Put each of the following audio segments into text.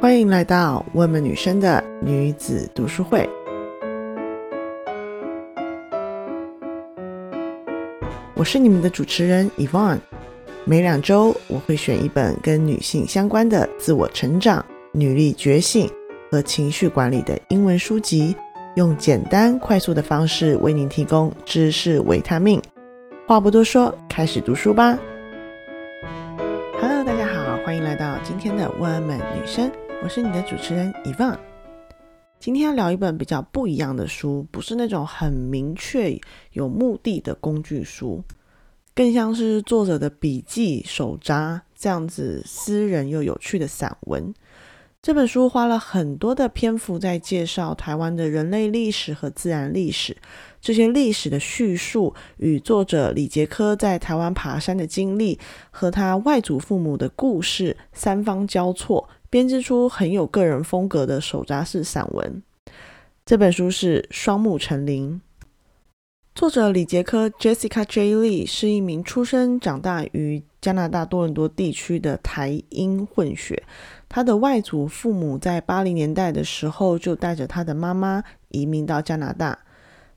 欢迎来到我们女生的女子读书会。我是你们的主持人 Yvonne。每两周我会选一本跟女性相关的自我成长、女力觉醒和情绪管理的英文书籍，用简单快速的方式为您提供知识维他命。话不多说，开始读书吧。Hello，大家好，欢迎来到今天的我们女生，我是你的主持人 Yvonne。今天要聊一本比较不一样的书，不是那种很明确有目的的工具书，更像是作者的笔记手札这样子私人又有趣的散文。这本书花了很多的篇幅在介绍台湾的人类历史和自然历史，这些历史的叙述与作者李杰科在台湾爬山的经历和他外祖父母的故事三方交错，编织出很有个人风格的手札式散文。这本书是《双目成林》，作者李杰科 Jessica J. Lee 是一名出生长大于加拿大多伦多地区的台英混血。他的外祖父母在八零年代的时候就带着他的妈妈移民到加拿大，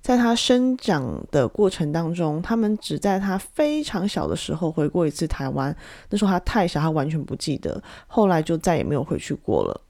在他生长的过程当中，他们只在他非常小的时候回过一次台湾，那时候他太小，他完全不记得，后来就再也没有回去过了。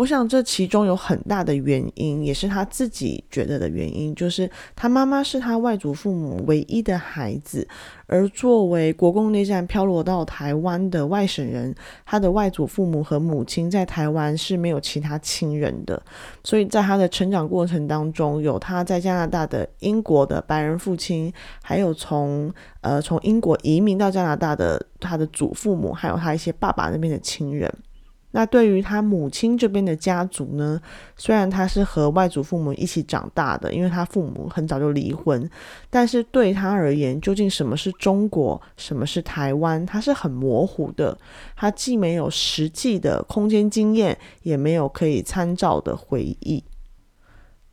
我想这其中有很大的原因，也是他自己觉得的原因，就是他妈妈是他外祖父母唯一的孩子，而作为国共内战飘落到台湾的外省人，他的外祖父母和母亲在台湾是没有其他亲人的，所以在他的成长过程当中，有他在加拿大的英国的白人父亲，还有从呃从英国移民到加拿大的他的祖父母，还有他一些爸爸那边的亲人。那对于他母亲这边的家族呢？虽然他是和外祖父母一起长大的，因为他父母很早就离婚，但是对他而言，究竟什么是中国，什么是台湾，他是很模糊的。他既没有实际的空间经验，也没有可以参照的回忆。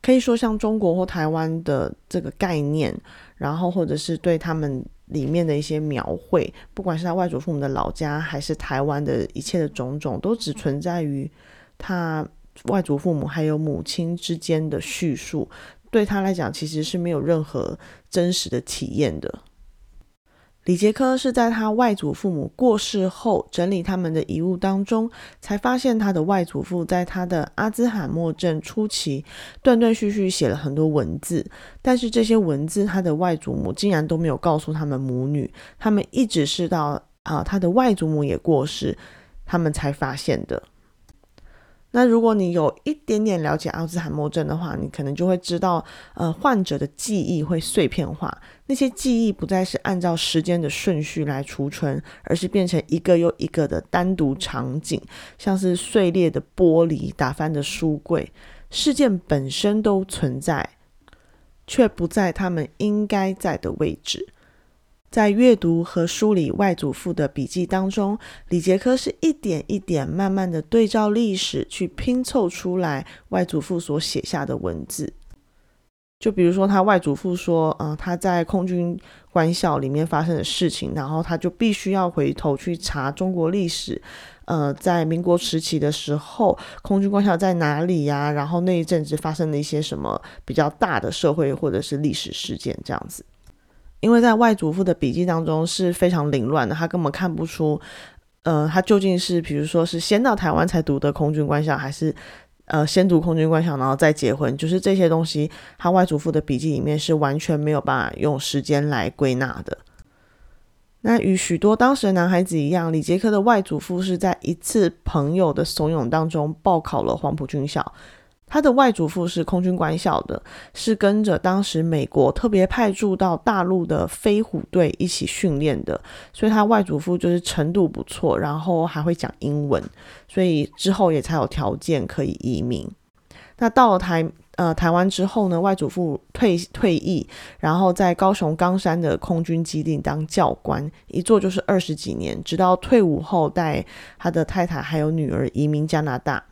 可以说，像中国或台湾的这个概念，然后或者是对他们。里面的一些描绘，不管是他外祖父母的老家，还是台湾的一切的种种，都只存在于他外祖父母还有母亲之间的叙述，对他来讲其实是没有任何真实的体验的。李杰科是在他外祖父母过世后，整理他们的遗物当中，才发现他的外祖父在他的阿兹海默症初期，断断续续写了很多文字，但是这些文字，他的外祖母竟然都没有告诉他们母女，他们一直是到啊他的外祖母也过世，他们才发现的。那如果你有一点点了解阿兹海默症的话，你可能就会知道，呃，患者的记忆会碎片化，那些记忆不再是按照时间的顺序来储存，而是变成一个又一个的单独场景，像是碎裂的玻璃、打翻的书柜，事件本身都存在，却不在他们应该在的位置。在阅读和梳理外祖父的笔记当中，李杰科是一点一点慢慢的对照历史，去拼凑出来外祖父所写下的文字。就比如说，他外祖父说，嗯，他在空军官校里面发生的事情，然后他就必须要回头去查中国历史，呃，在民国时期的时候，空军官校在哪里呀？然后那一阵子发生了一些什么比较大的社会或者是历史事件这样子。因为在外祖父的笔记当中是非常凌乱的，他根本看不出，呃，他究竟是，比如说是先到台湾才读的空军官校，还是呃先读空军官校然后再结婚，就是这些东西，他外祖父的笔记里面是完全没有办法用时间来归纳的。那与许多当时的男孩子一样，李杰克的外祖父是在一次朋友的怂恿当中报考了黄埔军校。他的外祖父是空军官校的，是跟着当时美国特别派驻到大陆的飞虎队一起训练的，所以他外祖父就是程度不错，然后还会讲英文，所以之后也才有条件可以移民。那到了台呃台湾之后呢，外祖父退退役，然后在高雄冈山的空军基地当教官，一做就是二十几年，直到退伍后带他的太太还有女儿移民加拿大。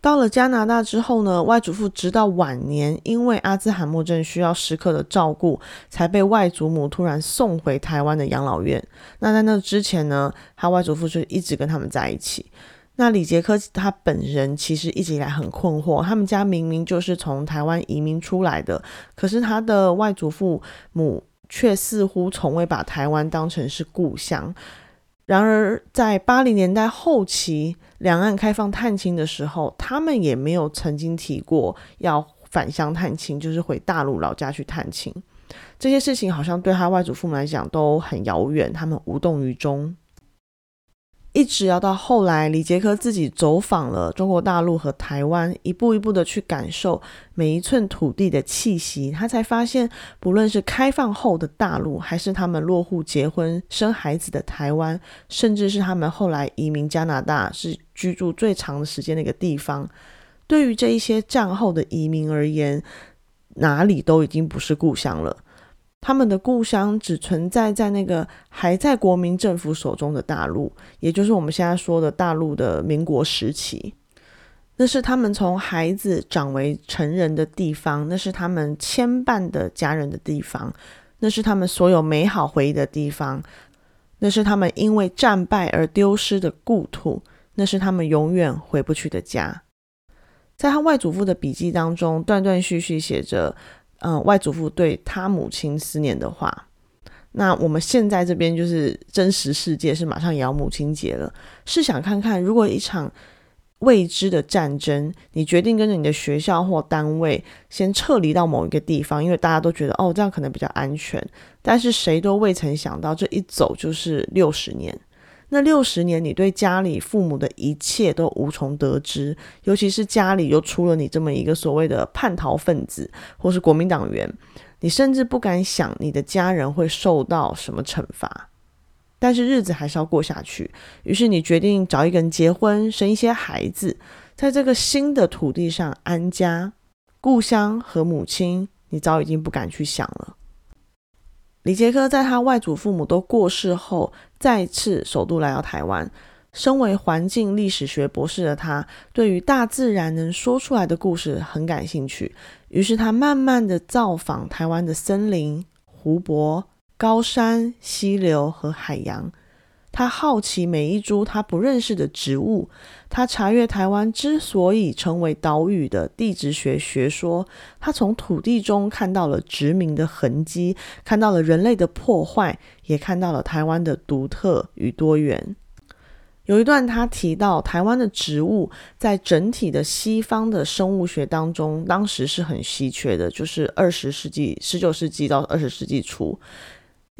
到了加拿大之后呢，外祖父直到晚年，因为阿兹海默症需要时刻的照顾，才被外祖母突然送回台湾的养老院。那在那之前呢，他外祖父就一直跟他们在一起。那李杰科他本人其实一直以来很困惑，他们家明明就是从台湾移民出来的，可是他的外祖父母却似乎从未把台湾当成是故乡。然而，在八零年代后期，两岸开放探亲的时候，他们也没有曾经提过要返乡探亲，就是回大陆老家去探亲。这些事情好像对他外祖父母来讲都很遥远，他们无动于衷。一直要到后来，李杰克自己走访了中国大陆和台湾，一步一步的去感受每一寸土地的气息，他才发现，不论是开放后的大陆，还是他们落户、结婚、生孩子的台湾，甚至是他们后来移民加拿大，是居住最长的时间的一个地方，对于这一些战后的移民而言，哪里都已经不是故乡了。他们的故乡只存在在那个还在国民政府手中的大陆，也就是我们现在说的大陆的民国时期。那是他们从孩子长为成人的地方，那是他们牵绊的家人的地方，那是他们所有美好回忆的地方，那是他们因为战败而丢失的故土，那是他们永远回不去的家。在他外祖父的笔记当中，断断续续写着。嗯，外祖父对他母亲思念的话，那我们现在这边就是真实世界是马上也要母亲节了。试想看看，如果一场未知的战争，你决定跟着你的学校或单位先撤离到某一个地方，因为大家都觉得哦这样可能比较安全，但是谁都未曾想到这一走就是六十年。那六十年，你对家里父母的一切都无从得知，尤其是家里又出了你这么一个所谓的叛逃分子，或是国民党员，你甚至不敢想你的家人会受到什么惩罚。但是日子还是要过下去，于是你决定找一个人结婚，生一些孩子，在这个新的土地上安家。故乡和母亲，你早已经不敢去想了。李杰科在他外祖父母都过世后，再次首度来到台湾。身为环境历史学博士的他，对于大自然能说出来的故事很感兴趣。于是他慢慢的造访台湾的森林、湖泊、高山、溪流和海洋。他好奇每一株他不认识的植物，他查阅台湾之所以成为岛屿的地质学学说，他从土地中看到了殖民的痕迹，看到了人类的破坏，也看到了台湾的独特与多元。有一段他提到，台湾的植物在整体的西方的生物学当中，当时是很稀缺的，就是二十世纪、十九世纪到二十世纪初。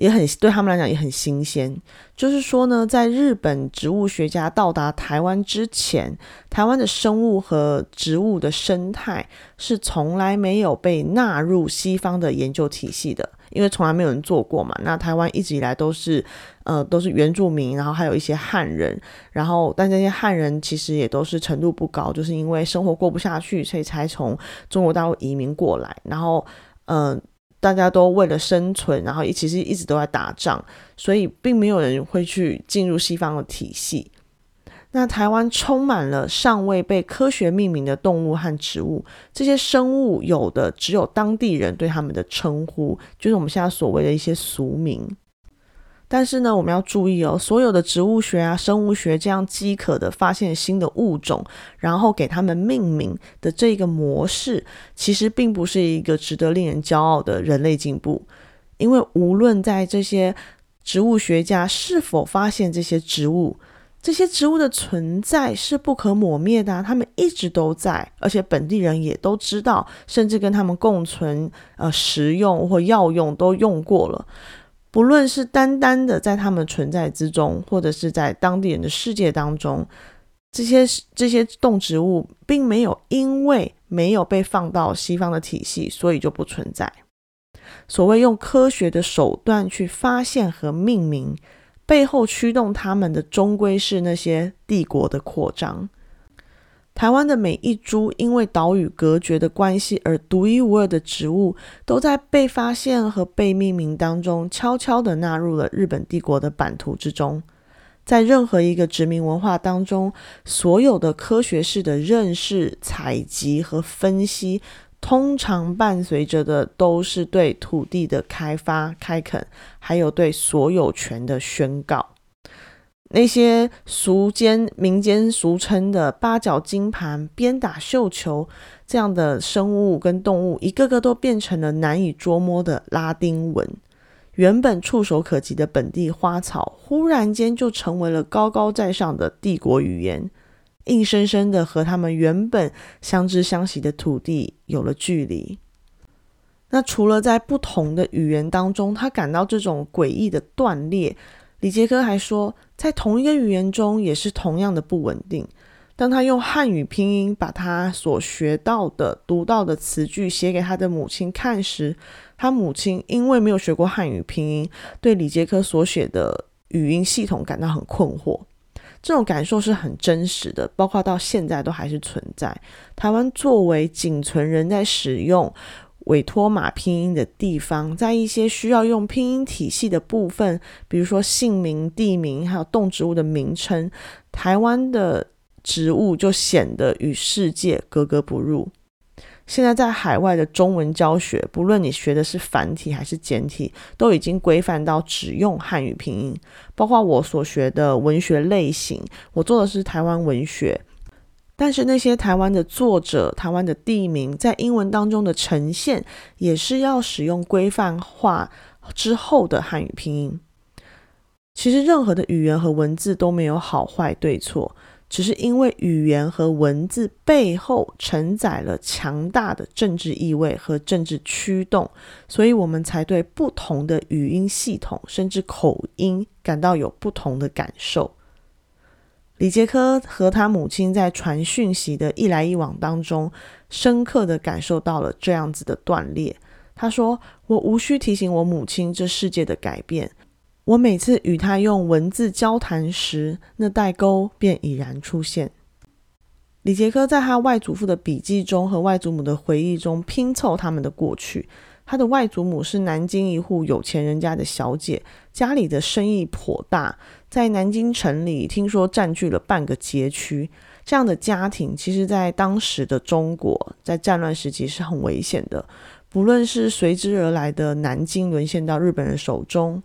也很对他们来讲也很新鲜，就是说呢，在日本植物学家到达台湾之前，台湾的生物和植物的生态是从来没有被纳入西方的研究体系的，因为从来没有人做过嘛。那台湾一直以来都是呃都是原住民，然后还有一些汉人，然后但这些汉人其实也都是程度不高，就是因为生活过不下去，所以才从中国大陆移民过来，然后嗯。大家都为了生存，然后一其实一直都在打仗，所以并没有人会去进入西方的体系。那台湾充满了尚未被科学命名的动物和植物，这些生物有的只有当地人对他们的称呼，就是我们现在所谓的一些俗名。但是呢，我们要注意哦，所有的植物学啊、生物学这样饥渴的发现新的物种，然后给他们命名的这个模式，其实并不是一个值得令人骄傲的人类进步。因为无论在这些植物学家是否发现这些植物，这些植物的存在是不可抹灭的，他们一直都在，而且本地人也都知道，甚至跟他们共存、呃食用或药用都用过了。不论是单单的在他们存在之中，或者是在当地人的世界当中，这些这些动植物并没有因为没有被放到西方的体系，所以就不存在。所谓用科学的手段去发现和命名，背后驱动他们的终归是那些帝国的扩张。台湾的每一株因为岛屿隔绝的关系而独一无二的植物，都在被发现和被命名当中，悄悄地纳入了日本帝国的版图之中。在任何一个殖民文化当中，所有的科学式的认识、采集和分析，通常伴随着的都是对土地的开发、开垦，还有对所有权的宣告。那些俗间民间俗称的八角金盘、鞭打绣球这样的生物跟动物，一个个都变成了难以捉摸的拉丁文。原本触手可及的本地花草，忽然间就成为了高高在上的帝国语言，硬生生的和他们原本相知相惜的土地有了距离。那除了在不同的语言当中，他感到这种诡异的断裂。李杰科还说，在同一个语言中也是同样的不稳定。当他用汉语拼音把他所学到的、读到的词句写给他的母亲看时，他母亲因为没有学过汉语拼音，对李杰科所写的语音系统感到很困惑。这种感受是很真实的，包括到现在都还是存在。台湾作为仅存人在使用。委托码拼音的地方，在一些需要用拼音体系的部分，比如说姓名、地名，还有动植物的名称，台湾的植物就显得与世界格格不入。现在在海外的中文教学，不论你学的是繁体还是简体，都已经规范到只用汉语拼音。包括我所学的文学类型，我做的是台湾文学。但是那些台湾的作者、台湾的地名，在英文当中的呈现，也是要使用规范化之后的汉语拼音。其实任何的语言和文字都没有好坏对错，只是因为语言和文字背后承载了强大的政治意味和政治驱动，所以我们才对不同的语音系统甚至口音感到有不同的感受。李杰科和他母亲在传讯息的一来一往当中，深刻的感受到了这样子的断裂。他说：“我无需提醒我母亲这世界的改变，我每次与她用文字交谈时，那代沟便已然出现。”李杰科在他外祖父的笔记中和外祖母的回忆中拼凑他们的过去。他的外祖母是南京一户有钱人家的小姐，家里的生意颇大，在南京城里听说占据了半个街区。这样的家庭，其实在当时的中国，在战乱时期是很危险的。不论是随之而来的南京沦陷到日本人手中，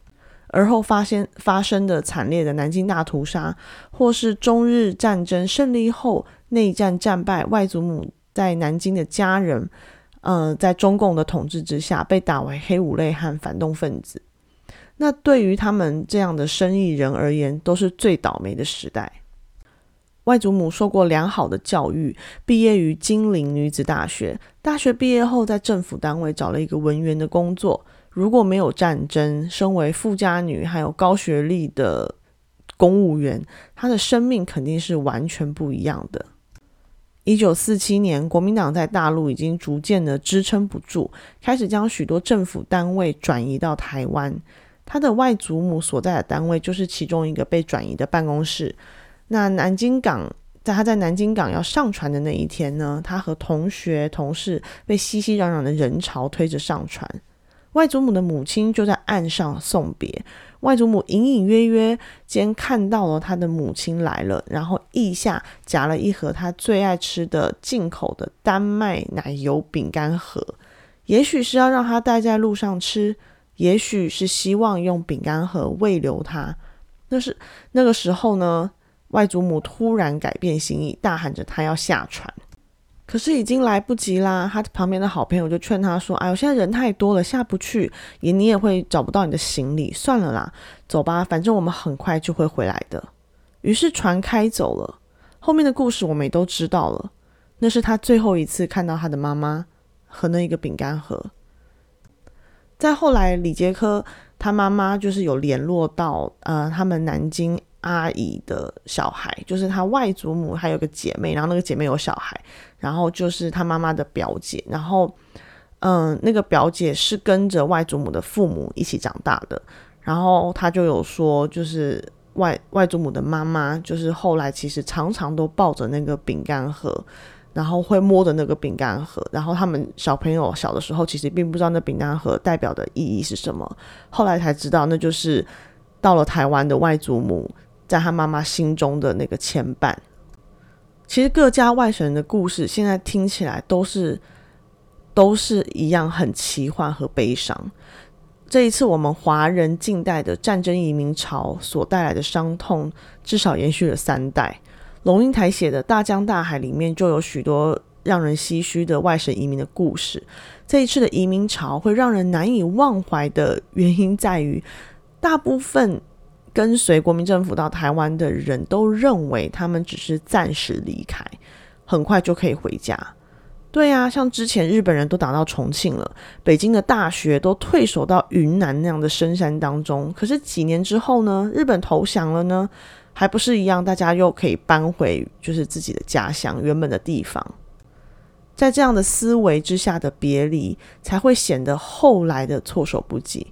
而后发现发生的惨烈的南京大屠杀，或是中日战争胜利后内战战败，外祖母在南京的家人。呃，在中共的统治之下，被打为黑五类和反动分子。那对于他们这样的生意人而言，都是最倒霉的时代。外祖母受过良好的教育，毕业于金陵女子大学。大学毕业后，在政府单位找了一个文员的工作。如果没有战争，身为富家女，还有高学历的公务员，她的生命肯定是完全不一样的。一九四七年，国民党在大陆已经逐渐的支撑不住，开始将许多政府单位转移到台湾。他的外祖母所在的单位就是其中一个被转移的办公室。那南京港，在他在南京港要上船的那一天呢，他和同学同事被熙熙攘攘的人潮推着上船。外祖母的母亲就在岸上送别。外祖母隐隐约约间看到了他的母亲来了，然后腋下夹了一盒他最爱吃的进口的丹麦奶油饼干盒，也许是要让他带在路上吃，也许是希望用饼干盒喂留他。那是那个时候呢，外祖母突然改变心意，大喊着他要下船。可是已经来不及啦！他旁边的好朋友就劝他说：“哎呦，现在人太多了，下不去，也你也会找不到你的行李，算了啦，走吧，反正我们很快就会回来的。”于是船开走了。后面的故事我们也都知道了。那是他最后一次看到他的妈妈和那一个饼干盒。再后来，李杰科他妈妈就是有联络到呃，他们南京。阿姨的小孩就是他外祖母，还有个姐妹，然后那个姐妹有小孩，然后就是他妈妈的表姐，然后嗯，那个表姐是跟着外祖母的父母一起长大的，然后他就有说，就是外外祖母的妈妈，就是后来其实常常都抱着那个饼干盒，然后会摸着那个饼干盒，然后他们小朋友小的时候其实并不知道那饼干盒代表的意义是什么，后来才知道那就是到了台湾的外祖母。在他妈妈心中的那个牵绊，其实各家外省人的故事，现在听起来都是都是一样很奇幻和悲伤。这一次我们华人近代的战争移民潮所带来的伤痛，至少延续了三代。龙应台写的《大江大海》里面就有许多让人唏嘘的外省移民的故事。这一次的移民潮会让人难以忘怀的原因在于，大部分跟随国民政府到台湾的人都认为他们只是暂时离开，很快就可以回家。对啊，像之前日本人都打到重庆了，北京的大学都退守到云南那样的深山当中。可是几年之后呢，日本投降了呢，还不是一样，大家又可以搬回就是自己的家乡原本的地方。在这样的思维之下的别离，才会显得后来的措手不及。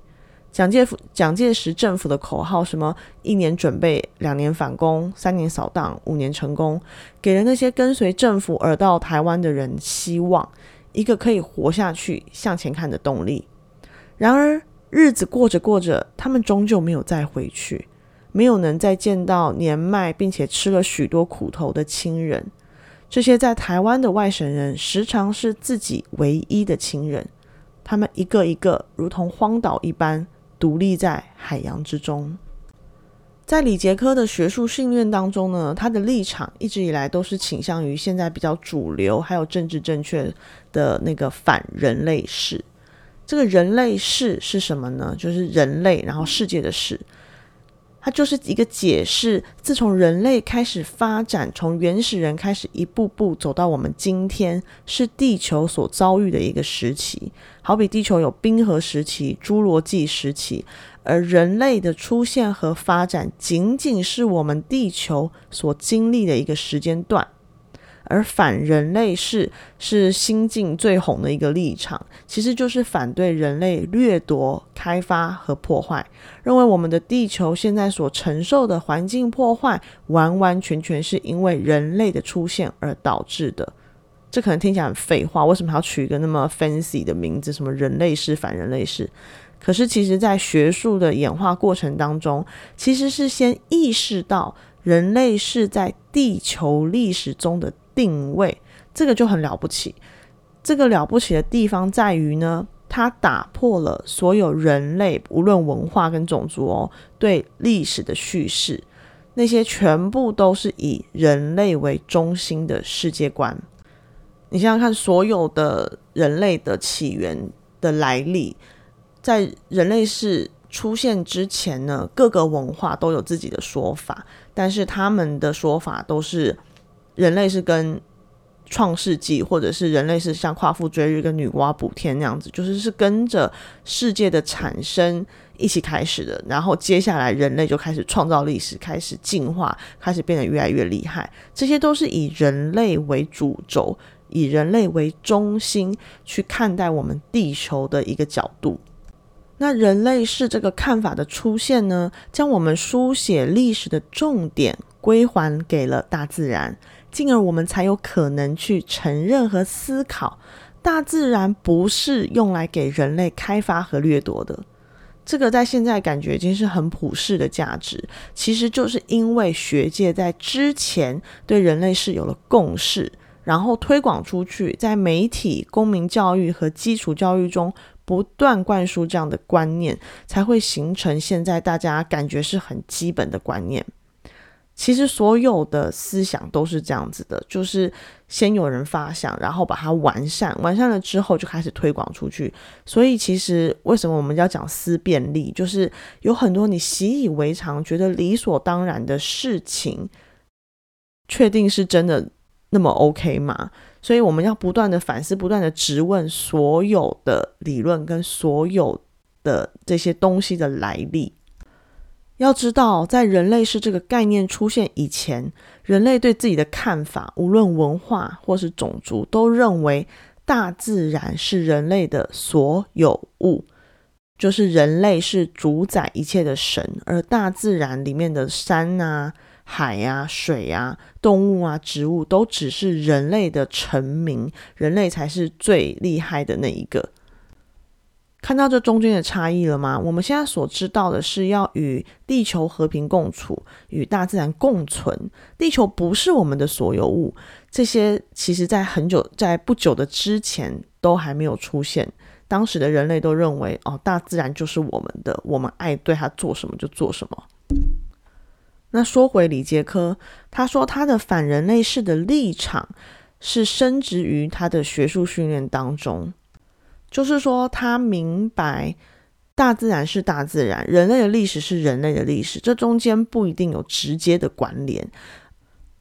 蒋介蒋介石政府的口号，什么一年准备，两年反攻，三年扫荡，五年成功，给了那些跟随政府而到台湾的人希望，一个可以活下去、向前看的动力。然而日子过着过着，他们终究没有再回去，没有能再见到年迈并且吃了许多苦头的亲人。这些在台湾的外省人，时常是自己唯一的亲人，他们一个一个如同荒岛一般。独立在海洋之中，在李杰科的学术训练当中呢，他的立场一直以来都是倾向于现在比较主流还有政治正确的那个反人类史。这个人类史是什么呢？就是人类，然后世界的史。它就是一个解释，自从人类开始发展，从原始人开始一步步走到我们今天，是地球所遭遇的一个时期。好比地球有冰河时期、侏罗纪时期，而人类的出现和发展，仅仅是我们地球所经历的一个时间段。而反人类是是新晋最红的一个立场，其实就是反对人类掠夺、开发和破坏，认为我们的地球现在所承受的环境破坏，完完全全是因为人类的出现而导致的。这可能听起来很废话，为什么要取一个那么 fancy 的名字？什么人类是反人类是？可是其实，在学术的演化过程当中，其实是先意识到人类是在地球历史中的。定位这个就很了不起，这个了不起的地方在于呢，它打破了所有人类无论文化跟种族哦对历史的叙事，那些全部都是以人类为中心的世界观。你想想看，所有的人类的起源的来历，在人类是出现之前呢，各个文化都有自己的说法，但是他们的说法都是。人类是跟创世纪，或者是人类是像夸父追日跟女娲补天那样子，就是是跟着世界的产生一起开始的。然后接下来人类就开始创造历史，开始进化，开始变得越来越厉害。这些都是以人类为主轴，以人类为中心去看待我们地球的一个角度。那人类是这个看法的出现呢，将我们书写历史的重点归还给了大自然。进而我们才有可能去承认和思考，大自然不是用来给人类开发和掠夺的。这个在现在感觉已经是很普世的价值，其实就是因为学界在之前对人类是有了共识，然后推广出去，在媒体、公民教育和基础教育中不断灌输这样的观念，才会形成现在大家感觉是很基本的观念。其实所有的思想都是这样子的，就是先有人发想，然后把它完善，完善了之后就开始推广出去。所以其实为什么我们要讲思辨力，就是有很多你习以为常、觉得理所当然的事情，确定是真的那么 OK 吗？所以我们要不断的反思，不断的质问所有的理论跟所有的这些东西的来历。要知道，在人类是这个概念出现以前，人类对自己的看法，无论文化或是种族，都认为大自然是人类的所有物，就是人类是主宰一切的神，而大自然里面的山啊、海啊、水啊、动物啊、植物，都只是人类的臣民，人类才是最厉害的那一个。看到这中间的差异了吗？我们现在所知道的是要与地球和平共处，与大自然共存。地球不是我们的所有物，这些其实在很久、在不久的之前都还没有出现。当时的人类都认为，哦，大自然就是我们的，我们爱对它做什么就做什么。那说回李杰科，他说他的反人类式的立场是深植于他的学术训练当中，就是说他明白大自然是大自然，人类的历史是人类的历史，这中间不一定有直接的关联。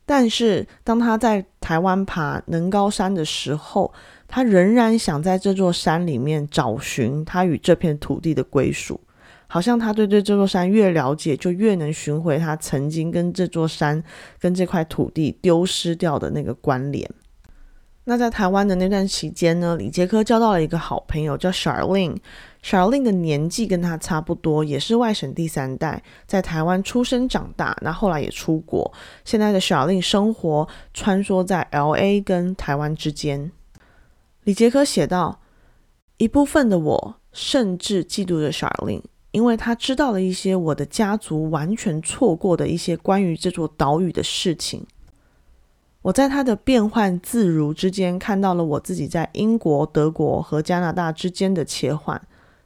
但是当他在台湾爬能高山的时候，他仍然想在这座山里面找寻他与这片土地的归属。好像他对对这座山越了解，就越能寻回他曾经跟这座山、跟这块土地丢失掉的那个关联。那在台湾的那段期间呢，李杰科交到了一个好朋友，叫 Charlene。Charlene 的年纪跟他差不多，也是外省第三代，在台湾出生长大，那后来也出国。现在的 Charlene 生活穿梭在 L.A. 跟台湾之间。李杰科写道：“一部分的我甚至嫉妒着 Charlene。”因为他知道了一些我的家族完全错过的一些关于这座岛屿的事情。我在他的变幻自如之间看到了我自己在英国、德国和加拿大之间的切换。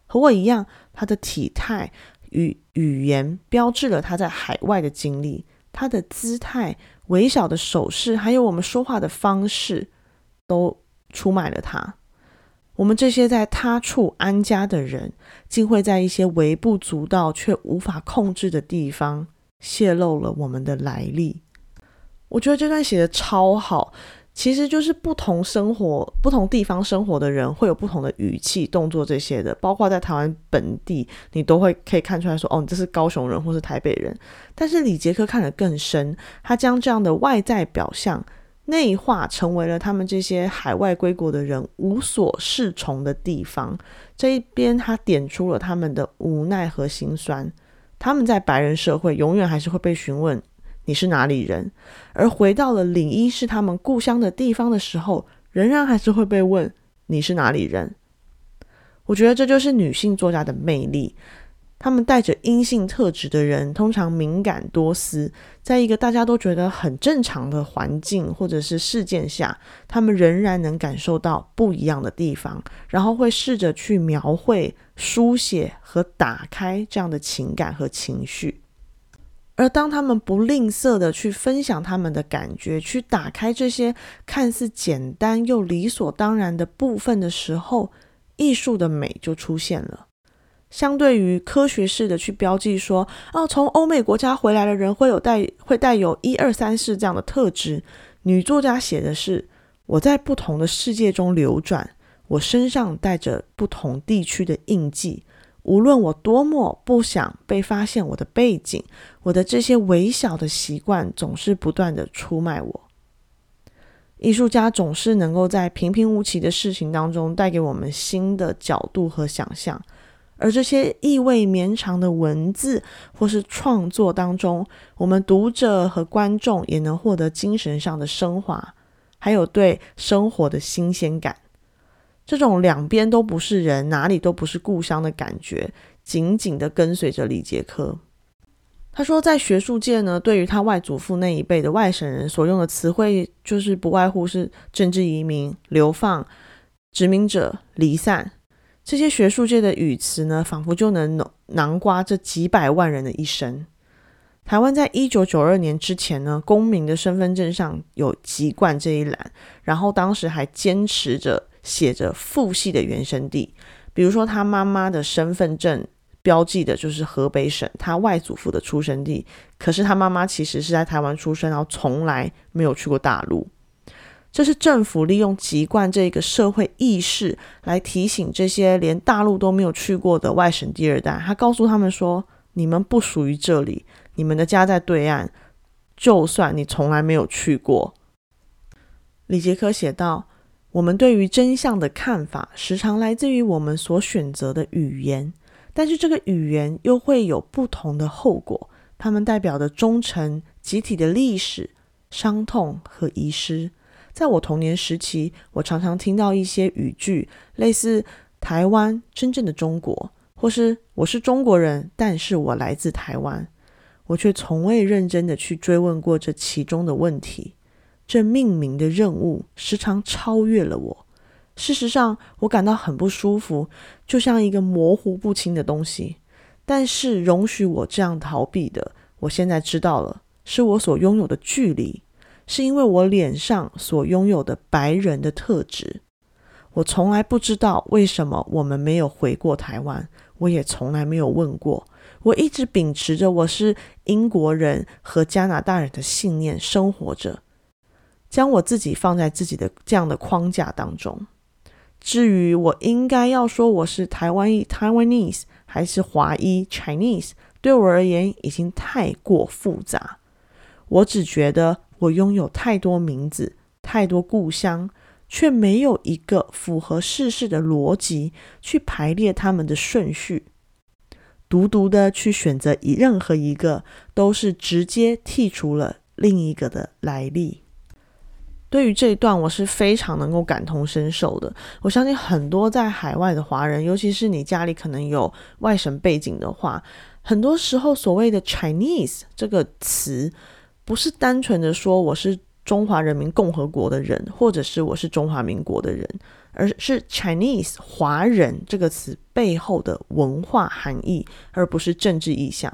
和我一样，他的体态与语言标志了他在海外的经历。他的姿态、微小的手势，还有我们说话的方式，都出卖了他。我们这些在他处安家的人，竟会在一些微不足道却无法控制的地方泄露了我们的来历。我觉得这段写的超好，其实就是不同生活、不同地方生活的人会有不同的语气、动作这些的，包括在台湾本地，你都会可以看出来说，哦，你这是高雄人或是台北人。但是李杰克看得更深，他将这样的外在表象。内化成为了他们这些海外归国的人无所适从的地方。这一边，他点出了他们的无奈和心酸。他们在白人社会永远还是会被询问你是哪里人，而回到了领一是他们故乡的地方的时候，仍然还是会被问你是哪里人。我觉得这就是女性作家的魅力。他们带着阴性特质的人，通常敏感多思，在一个大家都觉得很正常的环境或者是事件下，他们仍然能感受到不一样的地方，然后会试着去描绘、书写和打开这样的情感和情绪。而当他们不吝啬的去分享他们的感觉，去打开这些看似简单又理所当然的部分的时候，艺术的美就出现了。相对于科学式的去标记说，哦，从欧美国家回来的人会有带会带有一二三四这样的特质，女作家写的是我在不同的世界中流转，我身上带着不同地区的印记，无论我多么不想被发现，我的背景，我的这些微小的习惯总是不断的出卖我。艺术家总是能够在平平无奇的事情当中带给我们新的角度和想象。而这些意味绵长的文字或是创作当中，我们读者和观众也能获得精神上的升华，还有对生活的新鲜感。这种两边都不是人，哪里都不是故乡的感觉，紧紧的跟随着李杰科。他说，在学术界呢，对于他外祖父那一辈的外省人所用的词汇，就是不外乎是政治移民、流放、殖民者、离散。这些学术界的语词呢，仿佛就能囊括这几百万人的一生。台湾在一九九二年之前呢，公民的身份证上有“籍贯”这一栏，然后当时还坚持着写着父系的原生地，比如说他妈妈的身份证标记的就是河北省，他外祖父的出生地，可是他妈妈其实是在台湾出生，然后从来没有去过大陆。这是政府利用籍贯这个社会意识来提醒这些连大陆都没有去过的外省第二代，他告诉他们说：“你们不属于这里，你们的家在对岸，就算你从来没有去过。”李杰科写道：“我们对于真相的看法时常来自于我们所选择的语言，但是这个语言又会有不同的后果，它们代表的忠诚、集体的历史、伤痛和遗失。”在我童年时期，我常常听到一些语句，类似“台湾真正的中国”或是“我是中国人，但是我来自台湾”，我却从未认真的去追问过这其中的问题。这命名的任务时常超越了我，事实上，我感到很不舒服，就像一个模糊不清的东西。但是，容许我这样逃避的，我现在知道了，是我所拥有的距离，是因为我脸上所拥有的白人的特质。我从来不知道为什么我们没有回过台湾，我也从来没有问过。我一直秉持着我是英国人和加拿大人的信念生活着，将我自己放在自己的这样的框架当中。至于我应该要说我是台湾裔 （Taiwanese） 还是华裔 （Chinese），对我而言已经太过复杂。我只觉得我拥有太多名字，太多故乡。却没有一个符合世事的逻辑去排列他们的顺序，独独的去选择以任何一个，都是直接剔除了另一个的来历。对于这一段，我是非常能够感同身受的。我相信很多在海外的华人，尤其是你家里可能有外省背景的话，很多时候所谓的 Chinese 这个词，不是单纯的说我是。中华人民共和国的人，或者是我是中华民国的人，而是 Chinese 华人这个词背后的文化含义，而不是政治意向。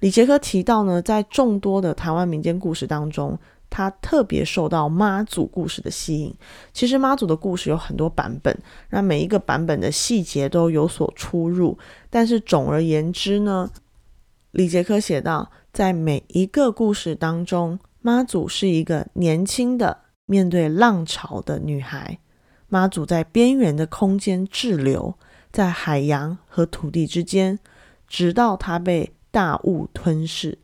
李杰克提到呢，在众多的台湾民间故事当中，他特别受到妈祖故事的吸引。其实妈祖的故事有很多版本，那每一个版本的细节都有所出入，但是总而言之呢，李杰克写道，在每一个故事当中。妈祖是一个年轻的面对浪潮的女孩，妈祖在边缘的空间滞留，在海洋和土地之间，直到它被大雾吞噬。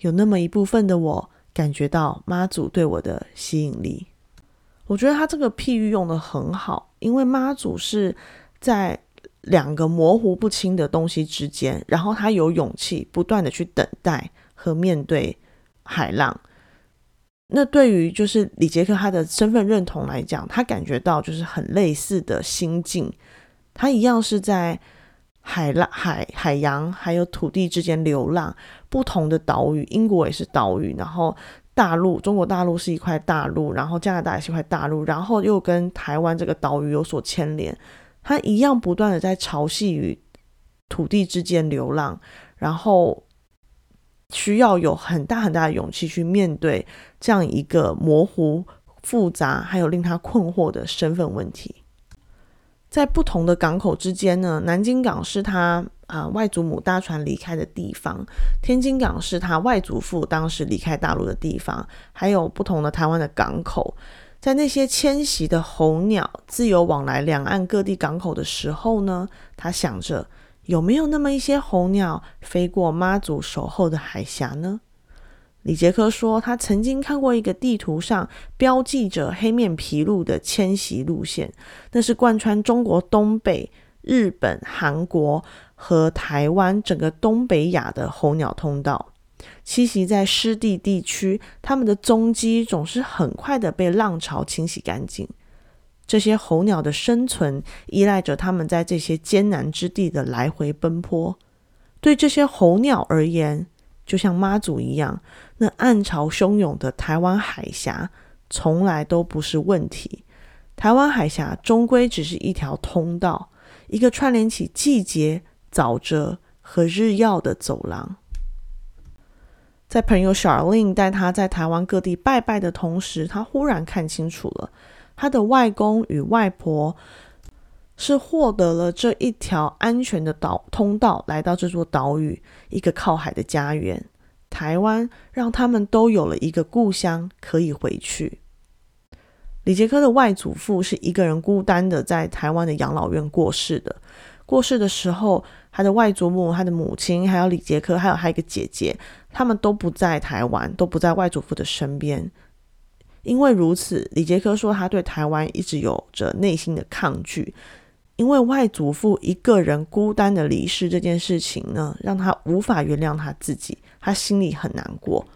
有那么一部分的我感觉到妈祖对我的吸引力。我觉得他这个譬喻用的很好，因为妈祖是在两个模糊不清的东西之间，然后他有勇气不断的去等待和面对海浪。那对于就是李杰克他的身份认同来讲，他感觉到就是很类似的心境，他一样是在海浪、海海洋还有土地之间流浪，不同的岛屿，英国也是岛屿，然后大陆中国大陆是一块大陆，然后加拿大也是一块大陆，然后又跟台湾这个岛屿有所牵连，他一样不断的在潮汐与土地之间流浪，然后。需要有很大很大的勇气去面对这样一个模糊、复杂，还有令他困惑的身份问题。在不同的港口之间呢，南京港是他啊外祖母搭船离开的地方，天津港是他外祖父当时离开大陆的地方，还有不同的台湾的港口。在那些迁徙的候鸟自由往来两岸各地港口的时候呢，他想着。有没有那么一些候鸟飞过妈祖守候的海峡呢？李杰克说，他曾经看过一个地图上标记着黑面琵鹭的迁徙路线，那是贯穿中国东北、日本、韩国和台湾整个东北亚的候鸟通道。栖息在湿地地区，它们的踪迹总是很快的被浪潮清洗干净。这些候鸟的生存依赖着它们在这些艰难之地的来回奔波。对这些候鸟而言，就像妈祖一样，那暗潮汹涌的台湾海峡从来都不是问题。台湾海峡终归只是一条通道，一个串联起季节、沼泽和日曜的走廊。在朋友 Charlene 带他在台湾各地拜拜的同时，他忽然看清楚了。他的外公与外婆是获得了这一条安全的岛通道，来到这座岛屿，一个靠海的家园——台湾，让他们都有了一个故乡可以回去。李杰克的外祖父是一个人孤单的在台湾的养老院过世的。过世的时候，他的外祖母、他的母亲，还有李杰克，还有他一个姐姐，他们都不在台湾，都不在外祖父的身边。因为如此，李杰克说他对台湾一直有着内心的抗拒，因为外祖父一个人孤单的离世这件事情呢，让他无法原谅他自己，他心里很难过，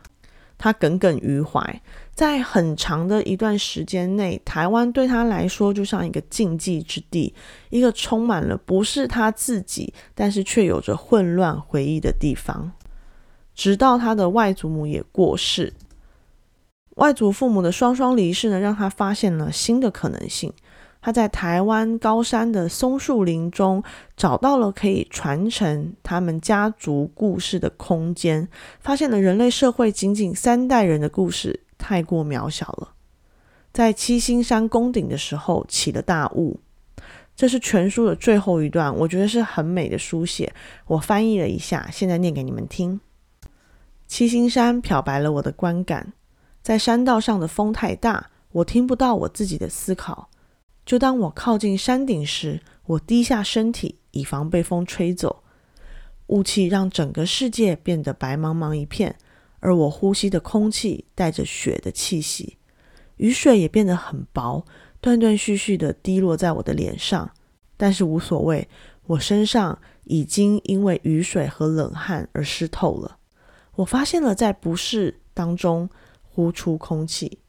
他耿耿于怀。在很长的一段时间内，台湾对他来说就像一个禁忌之地，一个充满了不是他自己，但是却有着混乱回忆的地方。直到他的外祖母也过世。外祖父母的双双离世呢，让他发现了新的可能性。他在台湾高山的松树林中找到了可以传承他们家族故事的空间，发现了人类社会仅仅三代人的故事太过渺小了。在七星山宫顶的时候起了大雾，这是全书的最后一段，我觉得是很美的书写。我翻译了一下，现在念给你们听。七星山漂白了我的观感，在山道上的风太大。我听不到我自己的思考。就当我靠近山顶时，我低下身体，以防被风吹走。雾气让整个世界变得白茫茫一片，而我呼吸的空气带着雪的气息。雨水也变得很薄，断断续续的滴落在我的脸上。但是无所谓，我身上已经因为雨水和冷汗而湿透了。我发现了，在不适当中呼出空气。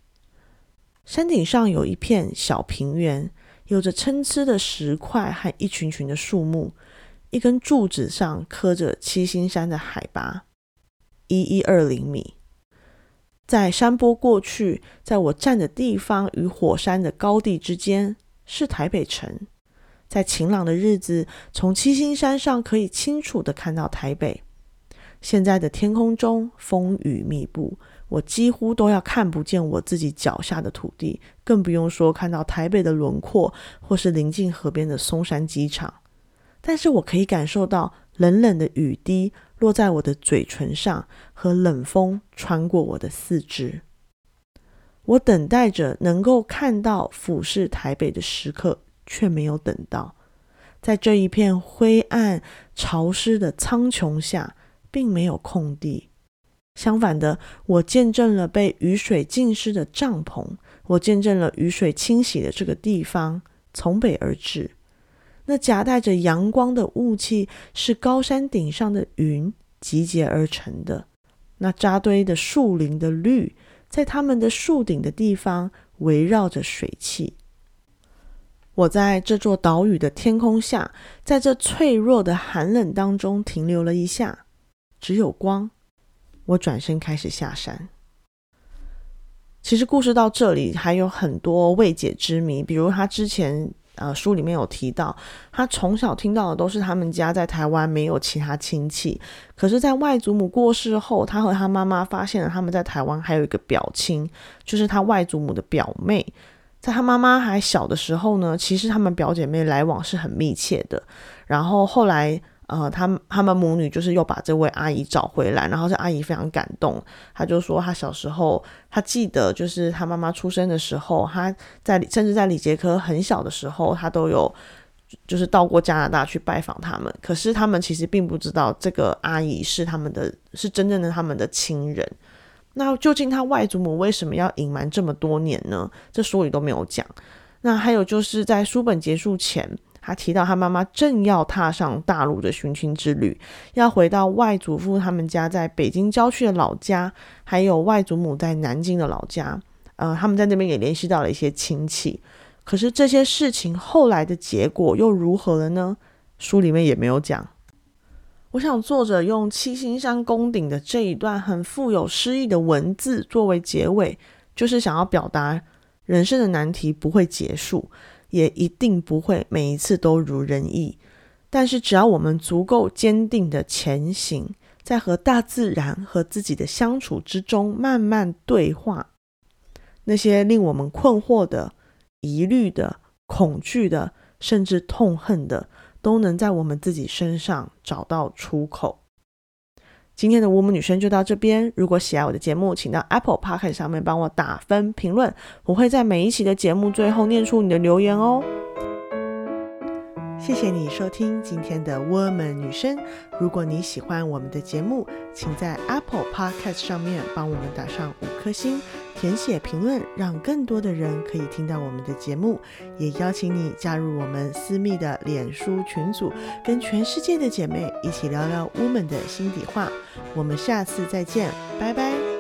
山顶上有一片小平原，有着参差的石块和一群群的树木。一根柱子上刻着七星山的海拔，一一二零米。在山坡过去，在我站的地方与火山的高地之间，是台北城。在晴朗的日子，从七星山上可以清楚的看到台北。现在的天空中风雨密布。我几乎都要看不见我自己脚下的土地，更不用说看到台北的轮廓，或是临近河边的松山机场。但是我可以感受到冷冷的雨滴落在我的嘴唇上，和冷风穿过我的四肢。我等待着能够看到俯视台北的时刻，却没有等到。在这一片灰暗、潮湿的苍穹下，并没有空地。相反的，我见证了被雨水浸湿的帐篷，我见证了雨水清洗的这个地方从北而至。那夹带着阳光的雾气是高山顶上的云集结而成的。那扎堆的树林的绿，在它们的树顶的地方围绕着水汽。我在这座岛屿的天空下，在这脆弱的寒冷当中停留了一下，只有光。我转身开始下山。其实故事到这里还有很多未解之谜，比如他之前呃书里面有提到，他从小听到的都是他们家在台湾没有其他亲戚，可是，在外祖母过世后，他和他妈妈发现了他们在台湾还有一个表亲，就是他外祖母的表妹。在他妈妈还小的时候呢，其实他们表姐妹来往是很密切的，然后后来。呃，他他们母女就是又把这位阿姨找回来，然后这阿姨非常感动，她就说她小时候，她记得就是她妈妈出生的时候，她在甚至在李杰科很小的时候，她都有就是到过加拿大去拜访他们，可是他们其实并不知道这个阿姨是他们的，是真正的他们的亲人。那究竟他外祖母为什么要隐瞒这么多年呢？这书里都没有讲。那还有就是在书本结束前。他提到，他妈妈正要踏上大陆的寻亲之旅，要回到外祖父他们家在北京郊区的老家，还有外祖母在南京的老家。呃，他们在那边也联系到了一些亲戚。可是这些事情后来的结果又如何了呢？书里面也没有讲。我想作者用七星山宫顶的这一段很富有诗意的文字作为结尾，就是想要表达人生的难题不会结束。也一定不会每一次都如人意，但是只要我们足够坚定的前行，在和大自然和自己的相处之中慢慢对话，那些令我们困惑的、疑虑的、恐惧的，甚至痛恨的，都能在我们自己身上找到出口。今天的 Woman 女生就到这边。如果喜爱我的节目，请到 Apple p o c k e t 上面帮我打分评论，我会在每一期的节目最后念出你的留言哦。谢谢你收听今天的 Woman 女生。如果你喜欢我们的节目，请在 Apple Podcast 上面帮我们打上五颗星。填写评论，让更多的人可以听到我们的节目，也邀请你加入我们私密的脸书群组，跟全世界的姐妹一起聊聊 woman 的心底话。我们下次再见，拜拜。